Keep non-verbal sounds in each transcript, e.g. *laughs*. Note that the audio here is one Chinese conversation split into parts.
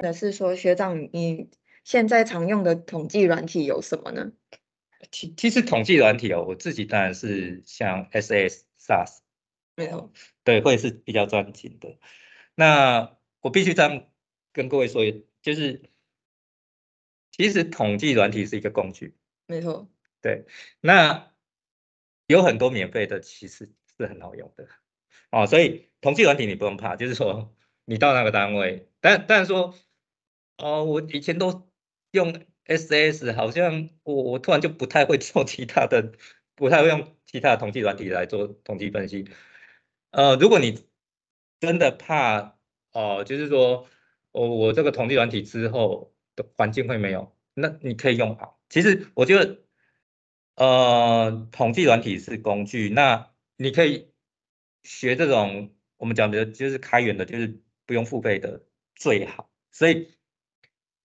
的是说，学长，你现在常用的统计软体有什么呢？其其实统计软体哦，我自己当然是像 SAS、SAS，没有，对，会是比较专精的。那我必须这样跟各位说，就是其实统计软体是一个工具，没错，对。那有很多免费的，其实是很好用的哦，所以统计软体你不用怕，就是说你到那个单位，但但是说，哦，我以前都用。S S 好像我我突然就不太会做其他的，不太会用其他的统计软体来做统计分析。呃，如果你真的怕哦，就是说我我这个统计软体之后的环境会没有，那你可以用好。其实我觉得，呃，统计软体是工具，那你可以学这种我们讲的就是开源的，就是不用付费的最好。所以。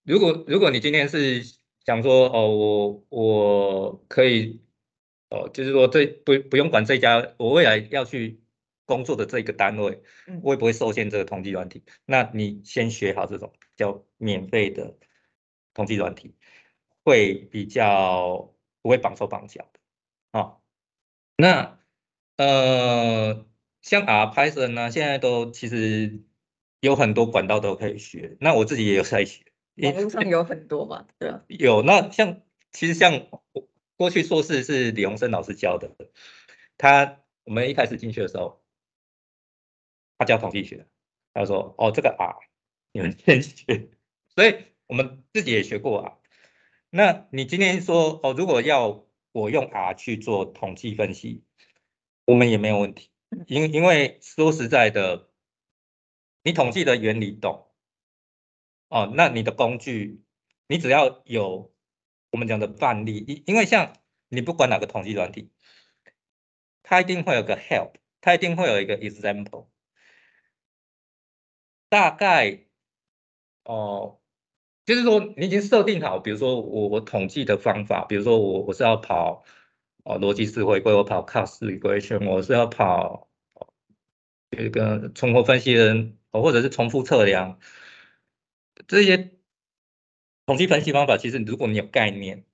如果如果你今天是想说哦，我我可以哦，就是说这不不用管这家，我未来要去工作的这个单位，会不会受限这个统计软体？那你先学好这种叫免费的统计软体，会比较不会绑手绑脚的啊。那呃，像 R Python 呢，现在都其实有很多管道都可以学，那我自己也有在学。网络上有很多嘛，对啊，有那像其实像过去硕士是李洪生老师教的，他我们一开始进去的时候，他教统计学，他说哦这个 R 你们先学，*laughs* 所以我们自己也学过啊。那你今天说哦如果要我用 R 去做统计分析，我们也没有问题，因因为说实在的，你统计的原理懂。哦，那你的工具，你只要有我们讲的范例，因因为像你不管哪个统计软体，它一定会有个 help，它一定会有一个 example。大概哦，就是说你已经设定好，比如说我我统计的方法，比如说我我是要跑哦逻辑式回归，我跑 cost regression，我是要跑一个重合分析人，或者是重复测量。这些统计分析方法，其实如果你有概念，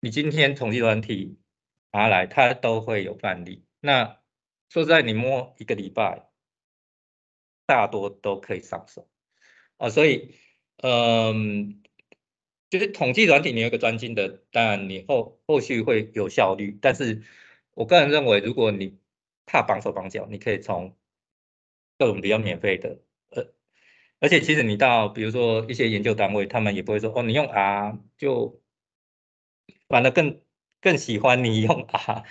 你今天统计软体拿来，它都会有范例。那说实在，你摸一个礼拜，大多都可以上手啊。所以，嗯，就是统计软体，你有一个专精的，当然你后后续会有效率。但是我个人认为，如果你怕绑手绑脚，你可以从各种比较免费的。呃而且其实你到比如说一些研究单位，他们也不会说哦，你用 R 就反而更更喜欢你用 R。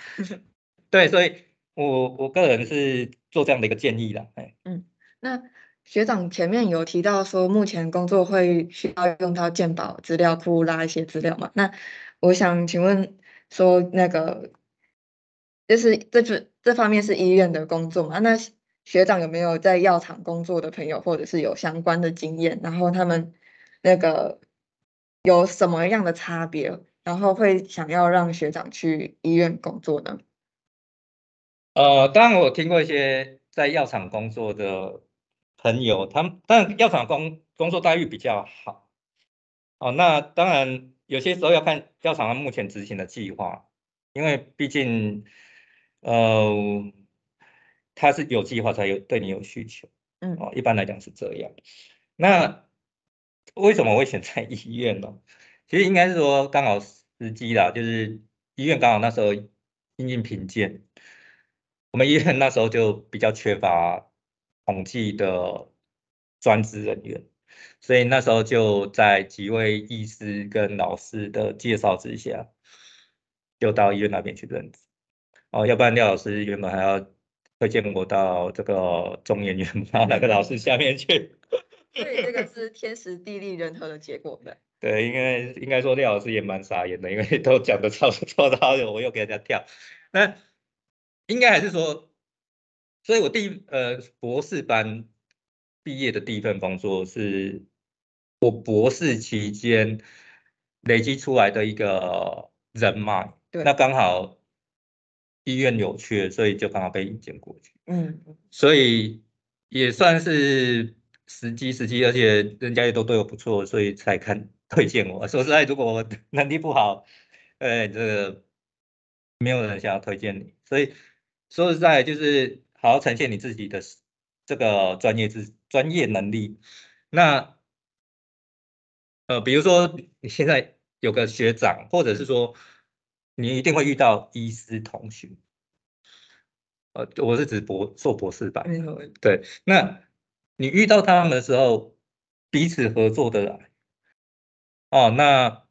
对，所以我我个人是做这样的一个建议的。哎，嗯，那学长前面有提到说，目前工作会需要用到鉴宝资料库拉一些资料嘛？那我想请问说，那个就是这这这方面是医院的工作嘛？那学长有没有在药厂工作的朋友，或者是有相关的经验？然后他们那个有什么样的差别？然后会想要让学长去医院工作呢？呃，当然我听过一些在药厂工作的朋友，他们但药厂工工作待遇比较好。哦，那当然有些时候要看药厂目前执行的计划，因为毕竟，呃。他是有计划才有对你有需求，嗯，哦，一般来讲是这样。那为什么会选在医院呢？其实应该是说刚好时机啦，就是医院刚好那时候因应贫贱，我们医院那时候就比较缺乏统计的专职人员，所以那时候就在几位医师跟老师的介绍之下，就到医院那边去任职。哦，要不然廖老师原本还要。推荐我到这个中研院哪个老师下面去？所以这个是天时地利人和的结果呗。*laughs* 对，应该应该说廖老师也蛮傻眼的，因为都讲的差不多，然后我又给人家跳。那应该还是说，所以我第一呃博士班毕业的第一份工作是我博士期间累积出来的一个人脉。对，那刚好。医院有缺，所以就刚好被引荐过去。嗯，所以也算是时机时机，而且人家也都对我不错，所以才看推荐我。说实在，如果我 *laughs* 能力不好，呃，这个没有人想要推荐你。所以说实在，就是好好呈现你自己的这个专业知专业能力。那呃，比如说你现在有个学长，或者是说你一定会遇到医师同学。呃，我是指博硕博士吧，对，那你遇到他们的时候，彼此合作的来，哦，那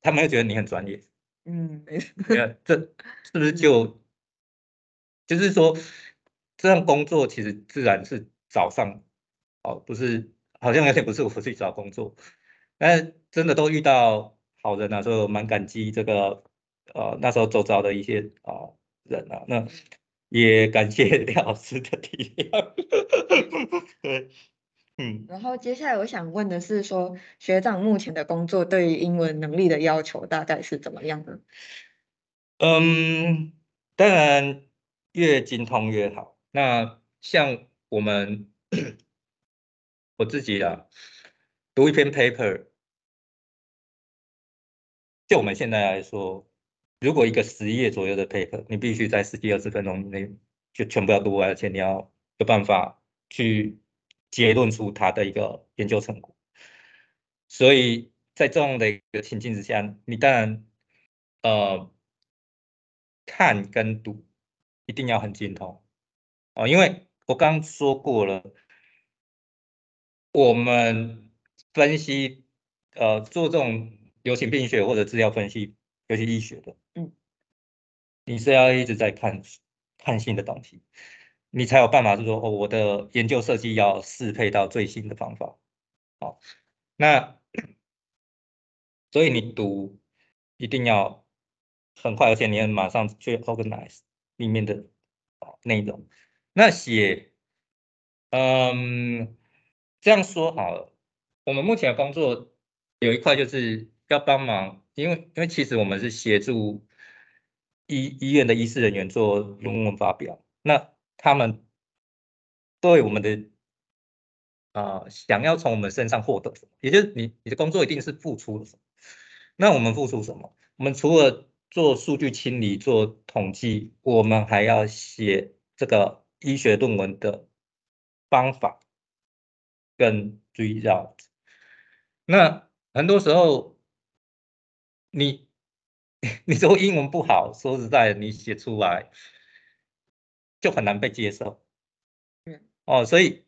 他们会觉得你很专业，嗯，这。是不是就就是说，这样工作其实自然是早上，哦，不是，好像有点不是我去找工作，但真的都遇到好人啊，所以蛮感激这个，呃，那时候周遭的一些啊人啊，那。也感谢廖老师的体谅。*laughs* 对，嗯。然后接下来我想问的是，说学长目前的工作对于英文能力的要求大概是怎么样的？嗯，当然越精通越好。那像我们 *coughs* 我自己啊，读一篇 paper，就我们现在来说。如果一个十页左右的 paper，你必须在十几二十分钟内就全部要读完，而且你要有办法去结论出它的一个研究成果。所以在这样的一个情境之下，你当然呃看跟读一定要很精通哦，因为我刚说过了，我们分析呃做这种流行病学或者资料分析。尤其医学的，嗯，你是要一直在看看新的东西，你才有办法是说，哦，我的研究设计要适配到最新的方法，好，那 *clears throat* 所以你读一定要很快，而且你要马上去 organize 里面的内容。那写，嗯，这样说好了，我们目前的工作有一块就是要帮忙。因为，因为其实我们是协助医医院的医师人员做论文发表，那他们对我们的啊，想要从我们身上获得什么，也就是你你的工作一定是付出了什么。那我们付出什么？我们除了做数据清理、做统计，我们还要写这个医学论文的方法跟追绕。那很多时候。你 *laughs* 你说英文不好，说实在，你写出来就很难被接受。嗯，哦，所以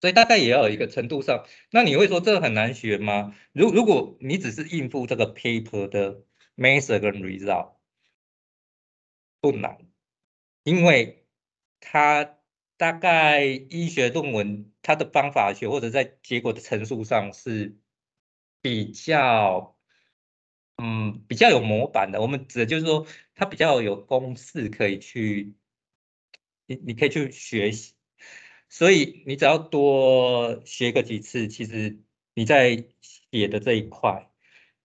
所以大概也要有一个程度上。那你会说这很难学吗？如如果你只是应付这个 paper 的 method 跟 result，不难，因为它大概医学论文它的方法学或者在结果的陈述上是比较。比较有模板的，我们指的就是说，它比较有公式可以去，你你可以去学习，所以你只要多学个几次，其实你在写的这一块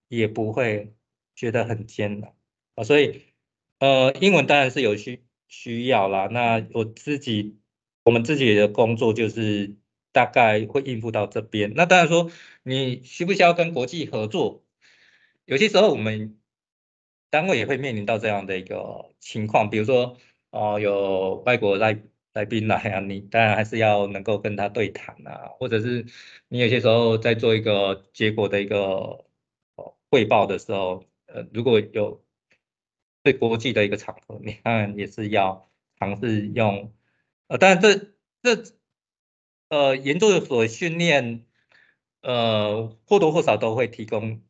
也不会觉得很艰难啊。所以，呃，英文当然是有需需要啦。那我自己，我们自己的工作就是大概会应付到这边。那当然说，你需不需要跟国际合作？有些时候，我们单位也会面临到这样的一个情况，比如说，哦，有外国来来宾来啊，你当然还是要能够跟他对谈啊，或者是你有些时候在做一个结果的一个汇报的时候，呃，如果有对国际的一个场合，你当然也是要尝试用，呃，当然这这呃研究所训练，呃，或多或少都会提供。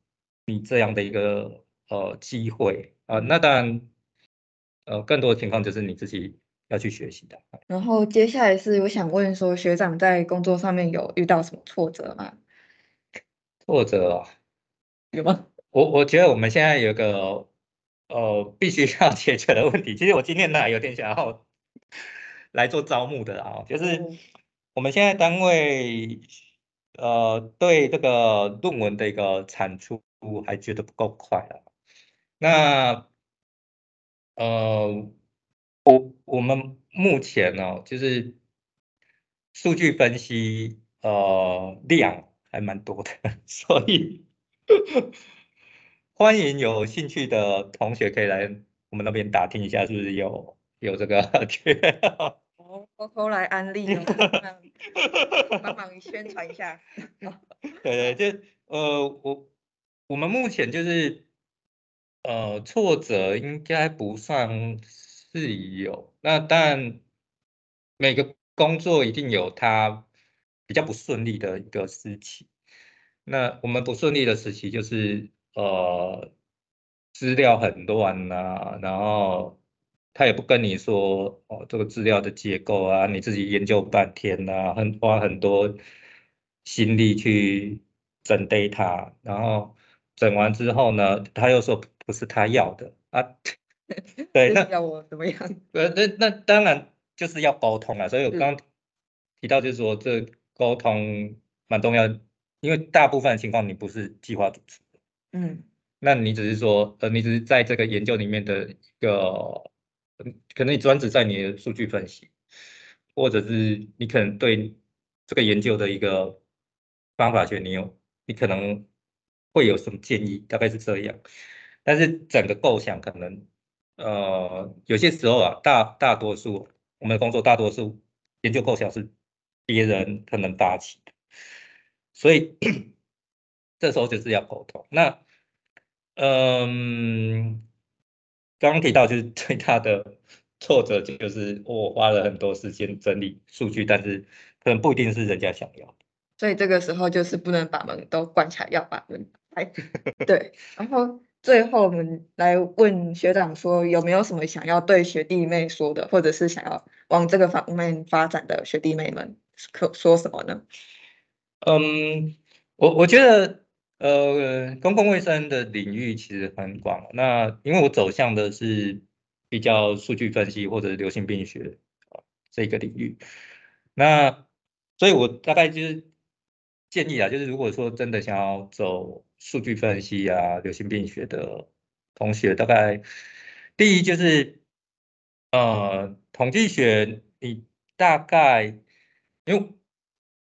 你这样的一个呃机会啊，那当然，呃，更多的情况就是你自己要去学习的。然后接下来是我想问说，学长在工作上面有遇到什么挫折吗？挫折啊有吗？我我觉得我们现在有个呃必须要解决的问题，其实我今天呢有点想要来做招募的啊，就是我们现在单位呃对这个论文的一个产出。我还觉得不够快啊。那呃，我我们目前呢，就是数据分析呃量还蛮多的，*laughs* 所以欢迎有兴趣的同学可以来我们那边打听一下，是不是有有这个 *laughs* 缺？哦，偷偷来安利哦，帮忙宣传一下。*laughs* 对对，就呃我我们目前就是呃挫折应该不算是有，那但每个工作一定有它比较不顺利的一个时期。那我们不顺利的时期就是呃资料很乱啊，然后他也不跟你说哦这个资料的结构啊，你自己研究半天呐，很花很多心力去整 data，然后整完之后呢，他又说不是他要的啊，*laughs* 对，那要我怎么样？呃那那当然就是要沟通啊，所以我刚提到就是说这沟通蛮重要。因为大部分情况你不是计划主持的，嗯，那你只是说，呃，你只是在这个研究里面的一个，可能你专职在你的数据分析，或者是你可能对这个研究的一个方法学，你有，你可能会有什么建议，大概是这样。但是整个构想可能，呃，有些时候啊，大大多数我们的工作，大多数研究构想是别人可能发起的。所以这时候就是要沟通。那，嗯，刚刚提到就是最大的挫折就是我花了很多时间整理数据，但是可能不一定是人家想要的。所以这个时候就是不能把门都关起来，要把门开。*laughs* 对。然后最后我们来问学长说，有没有什么想要对学弟妹说的，或者是想要往这个方面发展的学弟妹们，可说什么呢？嗯，我我觉得，呃，公共卫生的领域其实很广。那因为我走向的是比较数据分析或者流行病学啊这个领域，那所以我大概就是建议啊，就是如果说真的想要走数据分析啊、流行病学的同学，大概第一就是，呃，统计学你大概因为。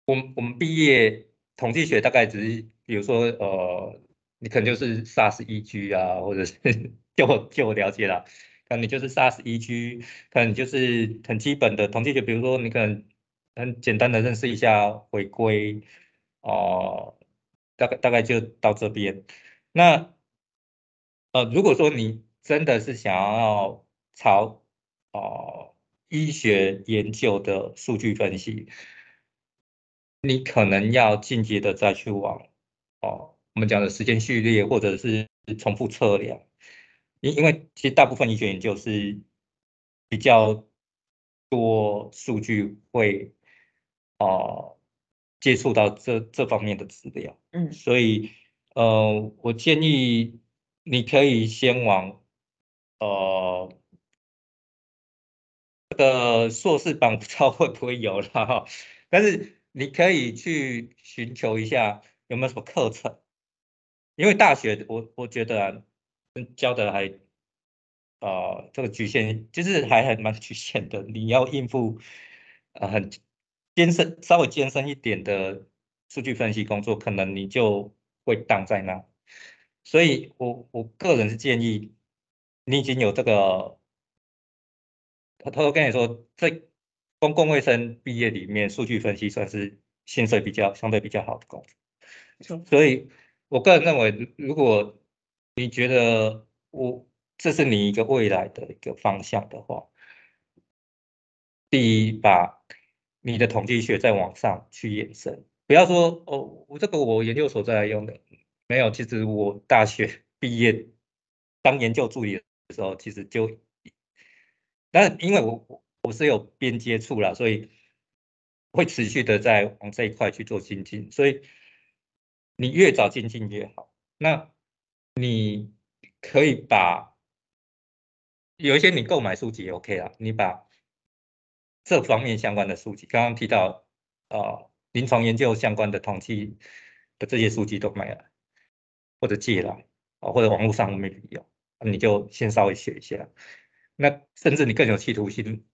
我们我们毕业统计学大概只是，比如说呃，你可能就是 SAS EG 啊，或者是就就我了解了，可能你就是 SAS EG，可能就是很基本的统计学，比如说你可能很简单的认识一下回归，哦，大概大概就到这边。那呃，如果说你真的是想要朝哦医学研究的数据分析。你可能要进阶的再去往哦，我们讲的时间序列或者是重复测量，因因为其实大部分医学研究是比较多数据会哦接触到这这方面的资料，嗯，所以呃，我建议你可以先往呃这个硕士班 *laughs* 不知道会不会有了哈，但是。你可以去寻求一下有没有什么课程，因为大学我我觉得教的还啊这个局限就是还还蛮局限的，你要应付呃很艰深稍微艰深一点的数据分析工作，可能你就会挡在那。所以我我个人是建议你已经有这个，偷偷跟你说在。公共卫生毕业里面，数据分析算是薪水比较相对比较好的工作，所以我个人认为，如果你觉得我这是你一个未来的一个方向的话，第一，把你的统计学再往上去延伸，不要说哦，我这个我研究所在用的，没有，其实我大学 *laughs* 毕业当研究助理的时候，其实就，但因为我我。是有边接触了，所以会持续的在往这一块去做精进，所以你越早精进越好。那你可以把有一些你购买书籍 OK 啦，你把这方面相关的数据，刚刚提到啊临床研究相关的统计的这些数据都没了，或者借了啊，或者网络上没必要，你就先稍微写一下。那甚至你更有企图心。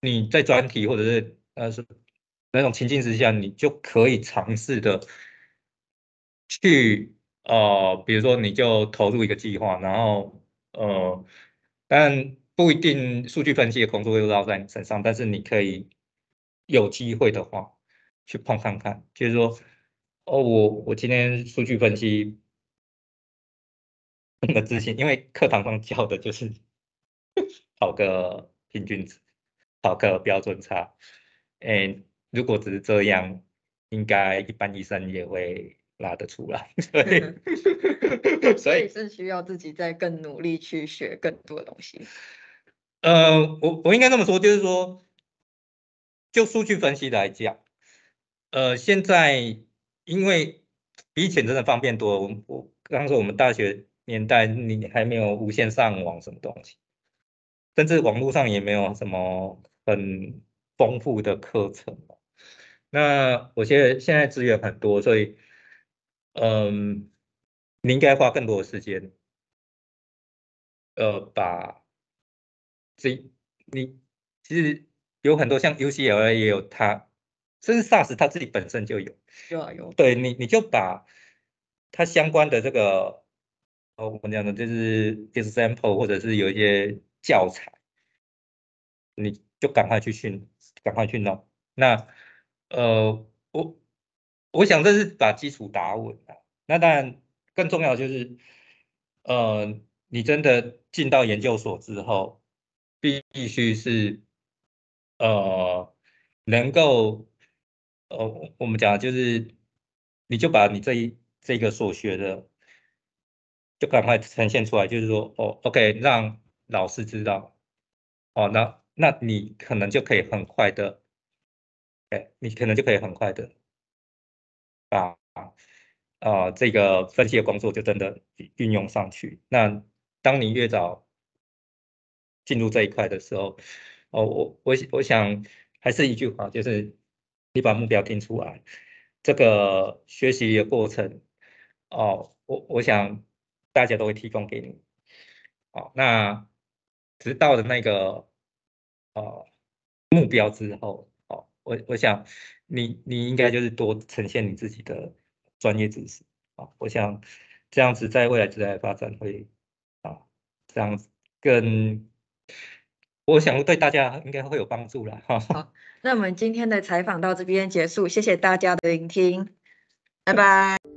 你在专题或者是呃是那种情境之下，你就可以尝试的去呃，比如说你就投入一个计划，然后呃，但不一定数据分析的工作会落在你身上，但是你可以有机会的话去碰看看，就是说哦，我我今天数据分析那么自信，因为课堂上教的就是考个平均值，考个标准差，哎。如果只是这样，应该一般医生也会拉得出来。*laughs* *laughs* 所以是需要自己再更努力去学更多的东西。呃，我我应该这么说，就是说，就数据分析来讲，呃，现在因为比以前真的方便多了。我我刚说我们大学年代，你还没有无线上网什么东西，甚至网络上也没有什么很丰富的课程。那我现在现在资源很多，所以，嗯，你应该花更多的时间，呃，把这你其实有很多像 UCLA 也有它，甚至 SaaS 它自己本身就有，有啊有。对你你就把它相关的这个，哦，我们讲的就是 example 或者是有一些教材，你就赶快去训，赶快去弄，那。呃，我我想这是把基础打稳了。那当然，更重要就是，呃，你真的进到研究所之后，必须是，呃，能够，呃，我们讲就是，你就把你这一这个所学的，就赶快呈现出来，就是说，哦，OK，让老师知道，哦，那那你可能就可以很快的。哎你可能就可以很快的把啊这个分析的工作就真的运用上去。那当你越早进入这一块的时候，哦，我我我想还是一句话，就是你把目标定出来，这个学习的过程，哦，我我想大家都会提供给你。哦，那直到的那个呃目标之后。哦我我想，你你应该就是多呈现你自己的专业知识啊，我想这样子在未来职业发展会啊，这样子更，我想对大家应该会有帮助了哈。好，那我们今天的采访到这边结束，谢谢大家的聆听，拜拜。